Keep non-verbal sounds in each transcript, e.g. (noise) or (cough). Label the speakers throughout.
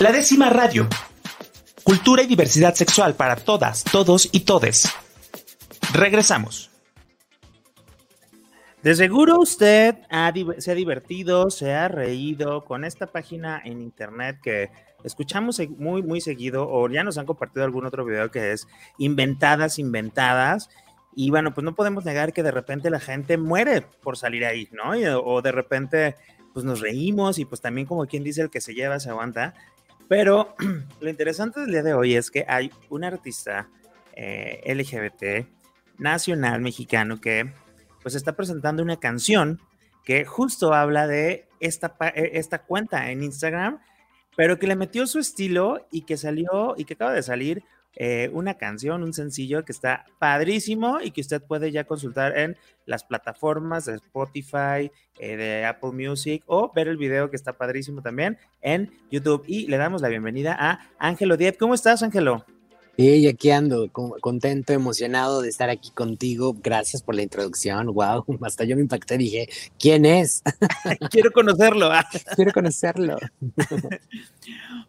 Speaker 1: La décima radio. Cultura y diversidad sexual para todas, todos y todes. Regresamos.
Speaker 2: De seguro usted se ha divertido, se ha reído con esta página en internet que escuchamos muy, muy seguido, o ya nos han compartido algún otro video que es Inventadas, Inventadas. Y bueno, pues no podemos negar que de repente la gente muere por salir ahí, ¿no? o de repente, pues nos reímos y pues también como quien dice el que se lleva se aguanta. Pero (clears throat) lo interesante del día de hoy es que hay un artista eh, LGBT nacional mexicano que pues está presentando una canción que justo habla de esta, eh, esta cuenta en Instagram, pero que le metió su estilo y que salió y que acaba de salir eh, una canción, un sencillo que está padrísimo y que usted puede ya consultar en las plataformas de Spotify, eh, de Apple Music o ver el video que está padrísimo también en YouTube. Y le damos la bienvenida a Ángelo Diep. ¿Cómo estás, Ángelo?
Speaker 3: Y aquí ando, contento, emocionado de estar aquí contigo. Gracias por la introducción. Wow, (laughs) hasta yo me impacté. Dije, ¿quién es? (laughs)
Speaker 2: Quiero conocerlo. (laughs)
Speaker 3: Quiero conocerlo.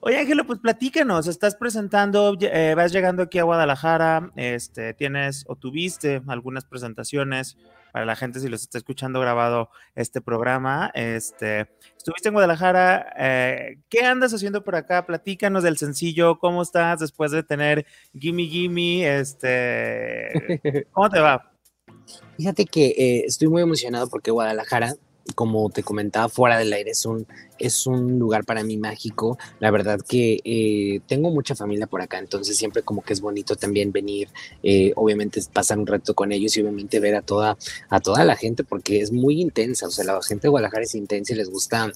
Speaker 2: Oye, Ángelo, pues platícanos. Estás presentando, eh, vas llegando aquí a Guadalajara. Este, tienes o tuviste algunas presentaciones para la gente si los está escuchando grabado este programa. Este, estuviste en Guadalajara, eh, ¿qué andas haciendo por acá? Platícanos del sencillo, ¿cómo estás después de tener Gimme Gimme? Este, (laughs) ¿Cómo te va?
Speaker 3: Fíjate que eh, estoy muy emocionado porque Guadalajara como te comentaba fuera del aire, es un, es un lugar para mí mágico. La verdad que eh, tengo mucha familia por acá, entonces siempre como que es bonito también venir, eh, obviamente pasar un rato con ellos y obviamente ver a toda, a toda la gente porque es muy intensa, o sea, la gente de Guadalajara es intensa y les gusta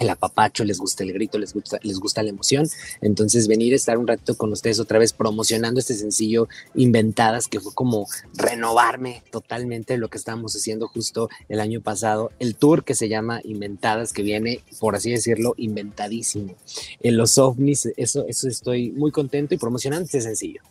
Speaker 3: el apapacho, les gusta el grito, les gusta, les gusta la emoción. Entonces, venir a estar un rato con ustedes otra vez promocionando este sencillo Inventadas, que fue como renovarme totalmente lo que estábamos haciendo justo el año pasado. El tour que se llama Inventadas, que viene, por así decirlo, inventadísimo. En los ovnis, eso, eso estoy muy contento y promocionando este sencillo.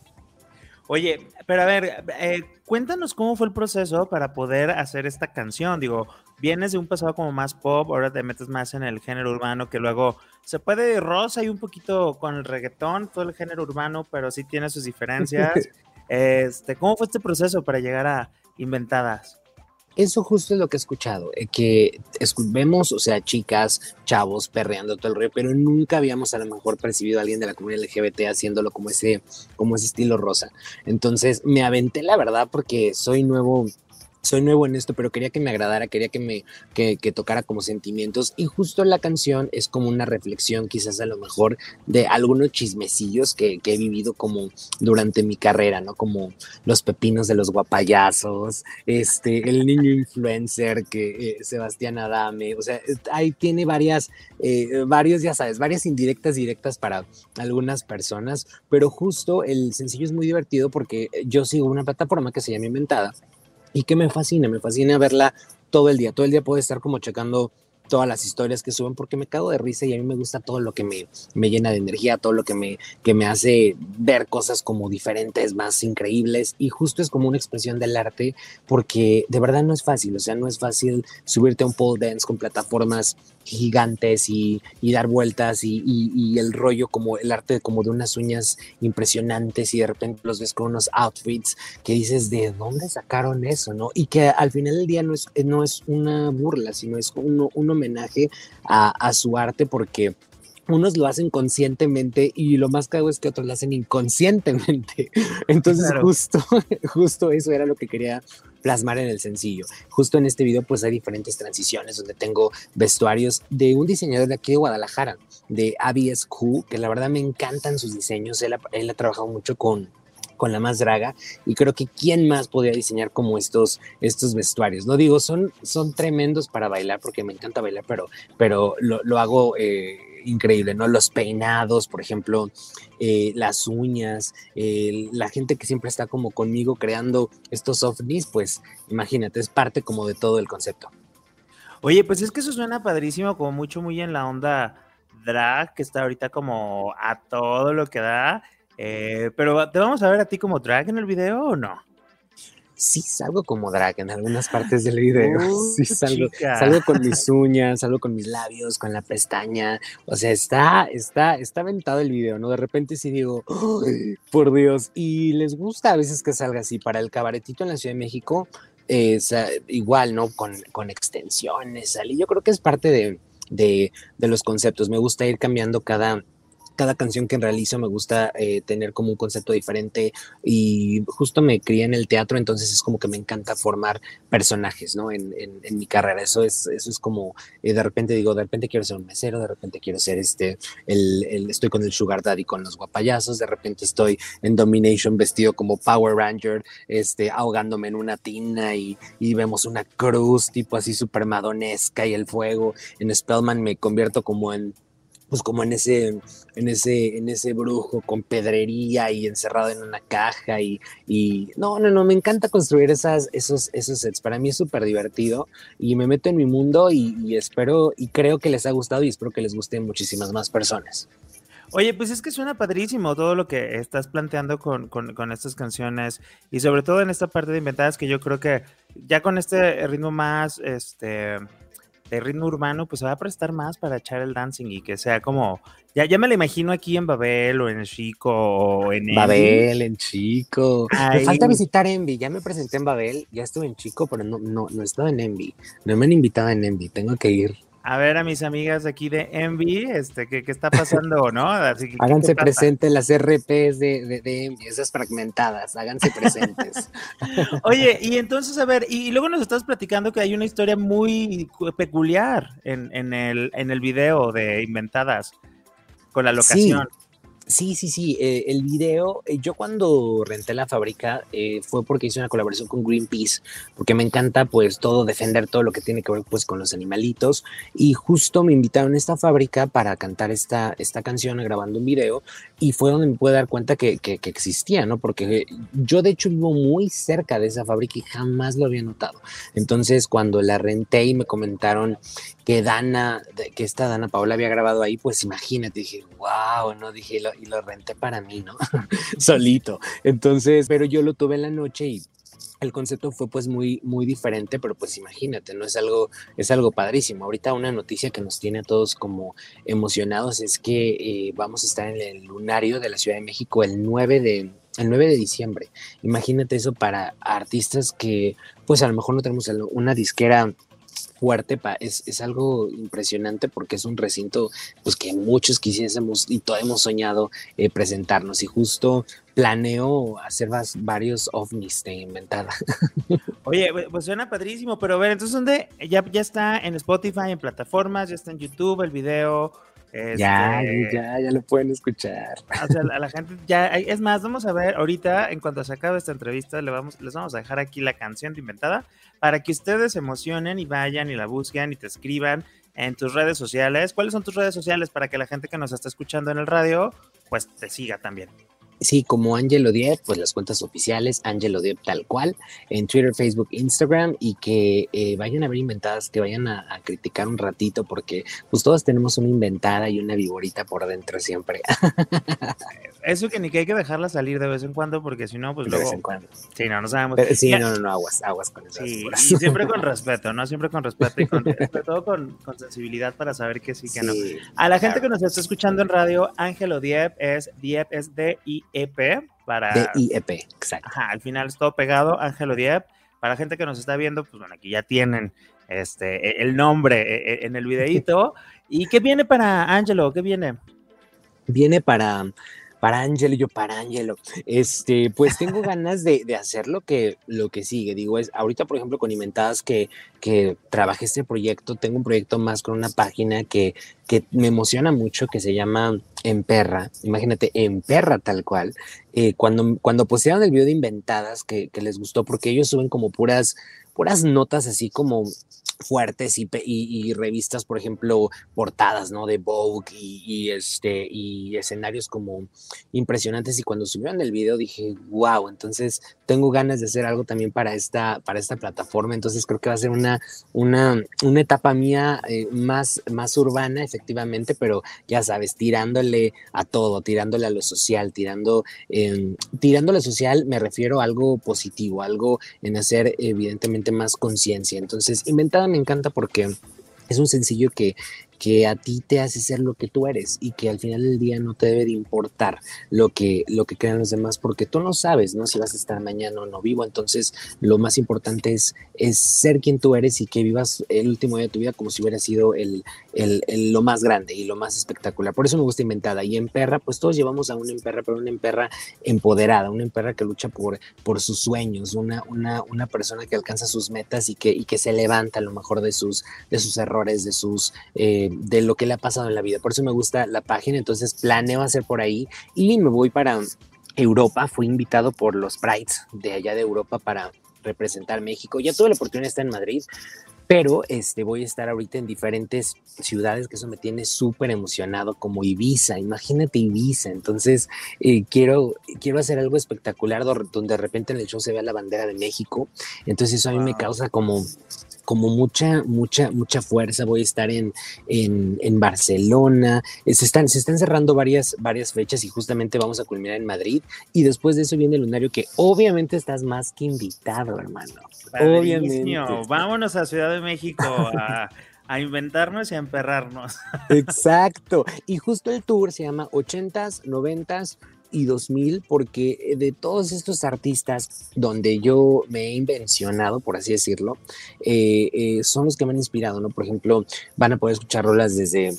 Speaker 2: Oye, pero a ver, eh, cuéntanos cómo fue el proceso para poder hacer esta canción. Digo, vienes de un pasado como más pop, ahora te metes más en el género urbano, que luego se puede rosa y un poquito con el reggaetón, todo el género urbano, pero sí tiene sus diferencias. (laughs) este, ¿Cómo fue este proceso para llegar a Inventadas?
Speaker 3: Eso justo es lo que he escuchado, eh, que vemos, o sea, chicas, chavos perreando todo el río, pero nunca habíamos a lo mejor percibido a alguien de la comunidad LGBT haciéndolo como ese, como ese estilo rosa. Entonces me aventé la verdad porque soy nuevo soy nuevo en esto, pero quería que me agradara, quería que me que, tocara como sentimientos y justo la canción es como una reflexión quizás a lo mejor de algunos chismecillos que, he vivido como durante mi carrera, ¿no? Como los pepinos de los guapayazos, este, el niño (laughs) influencer que eh, Sebastián Adame, o sea, ahí tiene varias, eh, varios, ya sabes, varias indirectas directas para algunas personas, pero justo el sencillo es muy divertido porque yo sigo una plataforma que se llama Inventada y que me fascina, me fascina verla todo el día, todo el día puedo estar como checando todas las historias que suben porque me cago de risa y a mí me gusta todo lo que me, me llena de energía, todo lo que me, que me hace ver cosas como diferentes, más increíbles. Y justo es como una expresión del arte porque de verdad no es fácil, o sea, no es fácil subirte a un pole dance con plataformas gigantes y, dar vueltas y, el rollo como el arte como de unas uñas impresionantes y de repente los ves con unos outfits que dices de dónde sacaron eso, ¿no? Y que al final del día no es, no es una burla, sino es un, un homenaje a, su arte porque unos lo hacen conscientemente y lo más cago es que otros lo hacen inconscientemente. (laughs) Entonces justo, (laughs) justo eso era lo que quería plasmar en el sencillo. Justo en este video pues hay diferentes transiciones donde tengo vestuarios de un diseñador de aquí de Guadalajara, de ABSQ, que la verdad me encantan sus diseños. Él ha, trabajado mucho con, con la más draga y creo que quién más podría diseñar como estos, estos vestuarios. No digo, son, son tremendos para bailar porque me encanta bailar, pero, pero lo, hago... Eh, increíble, ¿no? Los peinados, por ejemplo, eh, las uñas, la gente que siempre está como conmigo creando estos ovnis, pues imagínate, es parte como de todo el concepto.
Speaker 2: Oye, pues es que eso suena padrísimo, como mucho, muy en la onda drag, que está ahorita como a todo lo que da. Eh, pero ¿te vamos a ver a ti como drag en el video o no?
Speaker 3: Sí salgo como drag en algunas partes del video. (laughs) sí salgo, salgo con (laughs) mis uñas, salgo con mis labios, con la pestaña. O sea, está, está, está aventado el video, ¿no? De repente sí digo, por Dios. Y les gusta a veces que salga así. Para el cabaretito en la Ciudad de México, igual, ¿no? Con, con extensiones, salí. Yo creo que es parte de, de, de los conceptos. Me gusta ir cambiando cada cada canción que realizo me gusta eh, tener como un concepto diferente y justo me crié en el teatro, entonces es como que me encanta formar personajes, ¿no? En, en, mi carrera, eso es, eso es como, eh, de repente digo, de repente quiero ser un mesero, de repente quiero ser este, el, estoy con el Sugar Daddy con los guapayazos, de repente estoy en Domination vestido como Power Ranger, este, ahogándome en una tina y, y vemos una cruz tipo así super madonesca y el fuego, en Spellman me convierto como en pues como en ese, en ese, en ese brujo con pedrería y encerrado en una caja y, y no, no, no, me encanta construir esas, esos, esos sets. Para mí es súper divertido y me meto en mi mundo y, espero y creo que les ha gustado y espero que les guste muchísimas más personas.
Speaker 2: Oye, pues es que suena padrísimo todo lo que estás planteando con, con, con, estas canciones y sobre todo en esta parte de inventadas que yo creo que ya con este ritmo más, este, de ritmo urbano, pues se va a prestar más para echar el dancing y que sea como, ya, ya me lo imagino aquí en Babel o en Chico o en
Speaker 3: Babel, en Chico. Me falta visitar Envy, ya me presenté en Babel, ya estuve en Chico, pero no, no, no he estado en Envy, no me han invitado en Envy, tengo que ir
Speaker 2: a ver a mis amigas aquí de Envy, este, ¿qué, qué está pasando, (laughs) no?
Speaker 3: Así háganse presentes las RPs de, de, de, Envy, esas fragmentadas, háganse presentes. (laughs)
Speaker 2: Oye, y entonces, a ver, y, luego nos estás platicando que hay una historia muy peculiar en, en, el, en el video de Inventadas, con la locación.
Speaker 3: Sí, sí, sí. Eh, el video, eh, yo cuando renté la fábrica eh, fue porque hice una colaboración con Greenpeace, porque me encanta pues todo, defender todo lo que tiene que ver pues con los animalitos. Y justo me invitaron a esta fábrica para cantar esta, esta canción grabando un video y fue donde me pude dar cuenta que, que existía, ¿no? Porque yo de hecho vivo muy cerca de esa fábrica y jamás lo había notado. Entonces cuando la renté y me comentaron que Dana, que esta Dana Paola había grabado ahí, pues imagínate, dije, wow, ¿no? Dije, y lo renté para mí, ¿no? (laughs) Solito. Entonces, pero yo lo tuve en la noche y el concepto fue pues muy muy diferente, pero pues imagínate, no es algo es algo padrísimo. Ahorita una noticia que nos tiene a todos como emocionados es que eh, vamos a estar en el lunario de la Ciudad de México el 9 de el 9 de diciembre. Imagínate eso para artistas que pues a lo mejor no tenemos una disquera fuerte, es, es, algo impresionante porque es un recinto pues, que muchos quisiésemos y todos hemos soñado eh, presentarnos y justo planeo hacer varios ovnis de inventada. (laughs)
Speaker 2: Oye, pues suena padrísimo, pero a ver, entonces ¿dónde? Ya, ya está en Spotify, en plataformas, ya está en YouTube el video,
Speaker 3: este, ya, ya lo pueden escuchar.
Speaker 2: O sea, a la gente ya, es más, vamos a ver ahorita, en cuanto se acabe esta entrevista, le vamos, les vamos a dejar aquí la canción de inventada para que ustedes se emocionen y vayan y la busquen y te escriban en tus redes sociales. ¿Cuáles son tus redes sociales para que la gente que nos está escuchando en el radio, pues te siga también?
Speaker 3: Sí, como Angelo Diep, pues las cuentas oficiales, Angelo Diep tal cual, en Twitter, Facebook, Instagram, y que eh, vayan a ver inventadas, que vayan a, criticar un ratito, porque pues todos tenemos una inventada y una viborita por dentro siempre. (laughs)
Speaker 2: Eso que ni que hay que dejarla salir de vez en cuando, porque si no, pues
Speaker 3: de vez en cuando.
Speaker 2: Sí, no, no sabemos.
Speaker 3: sí, no, no, no, aguas, aguas con eso.
Speaker 2: Sí, y siempre (laughs) con respeto, ¿no? Siempre con respeto y con, (laughs) sobre todo con, sensibilidad para saber que sí, que no. A la gente que nos está escuchando en radio, Ángelo Diep es Diep es D-I EP para...
Speaker 3: De IEP, exacto.
Speaker 2: Ajá, al final es todo pegado, Ángelo Diep. Para la gente que nos está viendo, pues bueno, aquí ya tienen este, e, el nombre e, e, en el videíto. (laughs) ¿Y qué viene para Ángelo? ¿Qué viene?
Speaker 3: Viene para para Ángelo, yo para Ángelo. Este, pues tengo (laughs) ganas de, de, hacer lo que, lo que sigue. Digo, es ahorita, por ejemplo, con Inventadas que, que trabajé este proyecto, tengo un proyecto más con una página que, que me emociona mucho, que se llama Emperra. Imagínate, Emperra tal cual. Eh, cuando, cuando postearon el video de Inventadas, que, que les gustó, porque ellos suben como puras, puras notas así como fuertes y, y, revistas, por ejemplo, portadas, ¿no? De Vogue y, este, y escenarios como impresionantes. Y cuando subieron el video dije, wow, entonces tengo ganas de hacer algo también para esta, para esta plataforma. Entonces creo que va a ser una, una, una etapa mía eh, más, más urbana, efectivamente, pero ya sabes, tirándole a todo, tirándole a lo social, tirando, eh, tirándole a lo social, me refiero a algo positivo, algo en hacer evidentemente más conciencia. Entonces, inventada me encanta porque es un sencillo que que a ti te hace ser lo que tú eres y que al final del día no te debe de importar lo que, lo que crean los demás porque tú no sabes, ¿no? Si vas a estar mañana o no vivo. Entonces, lo más importante es, es ser quien tú eres y que vivas el último día de tu vida como si hubiera sido el, el, lo más grande y lo más espectacular. Por eso me gusta Inventada. Y en Perra, pues todos llevamos a una emperra, pero una emperra empoderada, una emperra que lucha por, por sus sueños, una, una, una persona que alcanza sus metas y que, y que se levanta a lo mejor de sus, de sus errores, de sus... Eh, de lo que le ha pasado en la vida. Por eso me gusta la página, entonces planeo hacer por ahí y me voy para Europa. Fui invitado por los Prides de allá de Europa para representar México. Ya tuve la oportunidad de estar en Madrid, pero este, voy a estar ahorita en diferentes ciudades que eso me tiene súper emocionado, como Ibiza, imagínate Ibiza, entonces eh, quiero, quiero hacer algo espectacular donde de repente en el show se vea la bandera de México, entonces eso a mí me causa como como mucha, mucha, mucha fuerza. Voy a estar en, en, Barcelona. Eh, se están, se están cerrando varias, varias fechas y justamente vamos a culminar en Madrid. Y después de eso viene el lunario que obviamente estás más que invitado, hermano. Obviamente.
Speaker 2: Vámonos a Ciudad de México a, (laughs) a inventarnos y a emperrarnos.
Speaker 3: Exacto. Y justo el tour se llama 80s, 90s, y 2000 porque eh, de todos estos artistas donde yo me he invencionado, por así decirlo, eh, eh, son los que me han inspirado, ¿no? Por ejemplo, van a poder escuchar rolas desde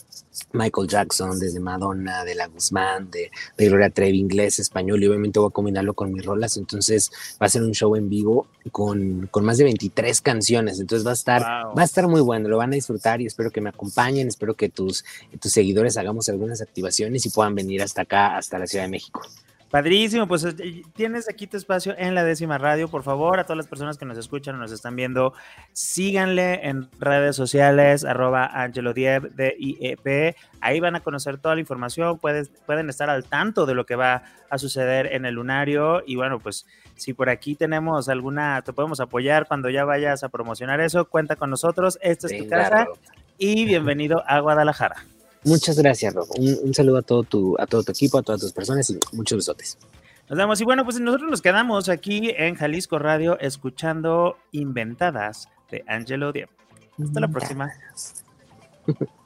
Speaker 3: Michael Jackson, desde Madonna, de La Guzmán, de, Gloria Trevi, inglés, español, y obviamente voy a combinarlo con mis rolas, entonces va a ser un show en vivo con, con más de 23 canciones, entonces va a estar, va a estar muy bueno, lo van a disfrutar y espero que me acompañen, espero que tus, tus seguidores hagamos algunas activaciones y puedan venir hasta acá, hasta la Ciudad de México.
Speaker 2: Padrísimo, pues eh, tienes aquí tu espacio en la décima radio. Por favor, a todas las personas que nos escuchan o nos están viendo, síganle en redes sociales, arroba Angelo Diep, D-I-E-P. Ahí van a conocer toda la información, pueden estar al tanto de lo que va a suceder en el lunario. Y bueno, pues si por aquí tenemos alguna, te podemos apoyar cuando ya vayas a promocionar eso, cuenta con nosotros. Esta es tu casa y bienvenido a Guadalajara.
Speaker 3: Muchas gracias, Rob. Un, saludo a todo, tu, a todo tu equipo, a todas tus personas y muchos besotes.
Speaker 2: Nos vemos. Y bueno, pues nosotros nos quedamos aquí en Jalisco Radio escuchando Inventadas de Angelo Diep. Hasta la próxima.
Speaker 4: Por (laughs)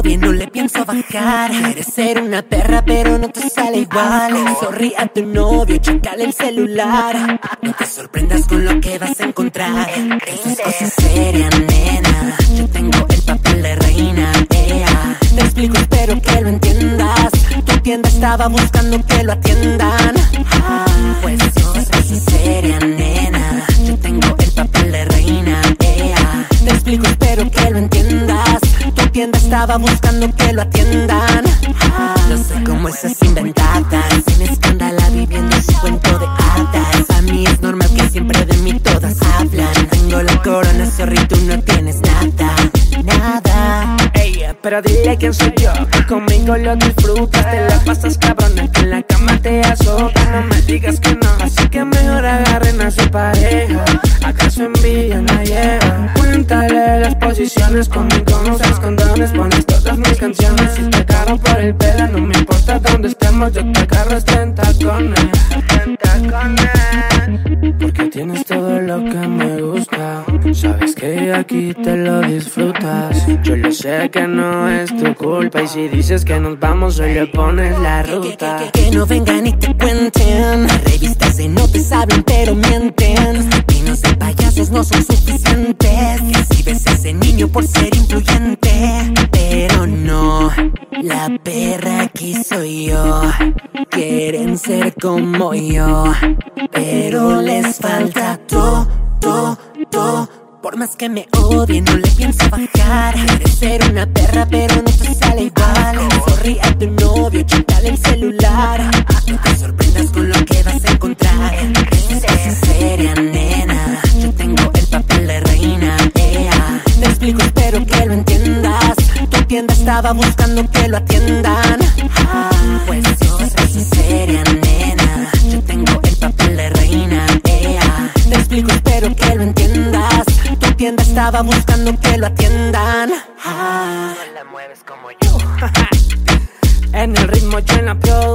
Speaker 4: odie, no le pienso bajar. Quieres ser una perra, pero no te sale igual. Sorry a tu novio, checale el celular. No te sorprendas con lo que vas a encontrar. Esto es cosa seria, nena. Yo tengo el papel de reina, ea. Te explico, espero que lo entiendas. Tu tienda estaba buscando que lo atiendan. Pues estaba buscando que lo atiendan. No sé cómo esas inventadas. Sin escándalo viviendo su cuento de hadas. A mí es normal que siempre de mí todas hablan. Tengo la corona, sorry, tú no tienes nada. Nada. Ey, pero dile quién soy yo. conmigo lo disfrutas. Te la pasas cabrona. Que en la cama te azotas. No me digas que no. Así que mejor agarren a su pareja. ¿Acaso envían la lleva? Cuéntale las posiciones conmigo. No usas condones. Pones todas mis canciones. Si te agarro por el pelo, no me importa dónde estemos. Yo te agarro tacones. En tacones. Porque tienes todo lo que me gusta. Sabes que aquí te lo disfrutas. Yo lo sé que no es tu culpa. Y si dices que nos vamos, hoy le pones la ruta. Que, no vengan y te cuenten. Las revistas de no te saben, pero mienten. Los de payasos no son suficientes. A ese niño por ser influyente. Pero no, la perra aquí soy yo. Quieren ser como yo. Pero les falta todo, todo, todo Por más que me odie, no le pienso bajar. Quieres ser una perra, pero no te sale igual. Sorry a tu novio, chutale el celular. No te sorprendas con lo que vas a encontrar. Tienda estaba buscando que lo atiendan. Ah, pues soy seria, nena. Yo tengo el papel de reina, ea. Te explico, espero que lo entiendas. Tu tienda estaba buscando que lo atiendan. Ah, no la mueves como yo. (laughs) en el ritmo yo en la pro.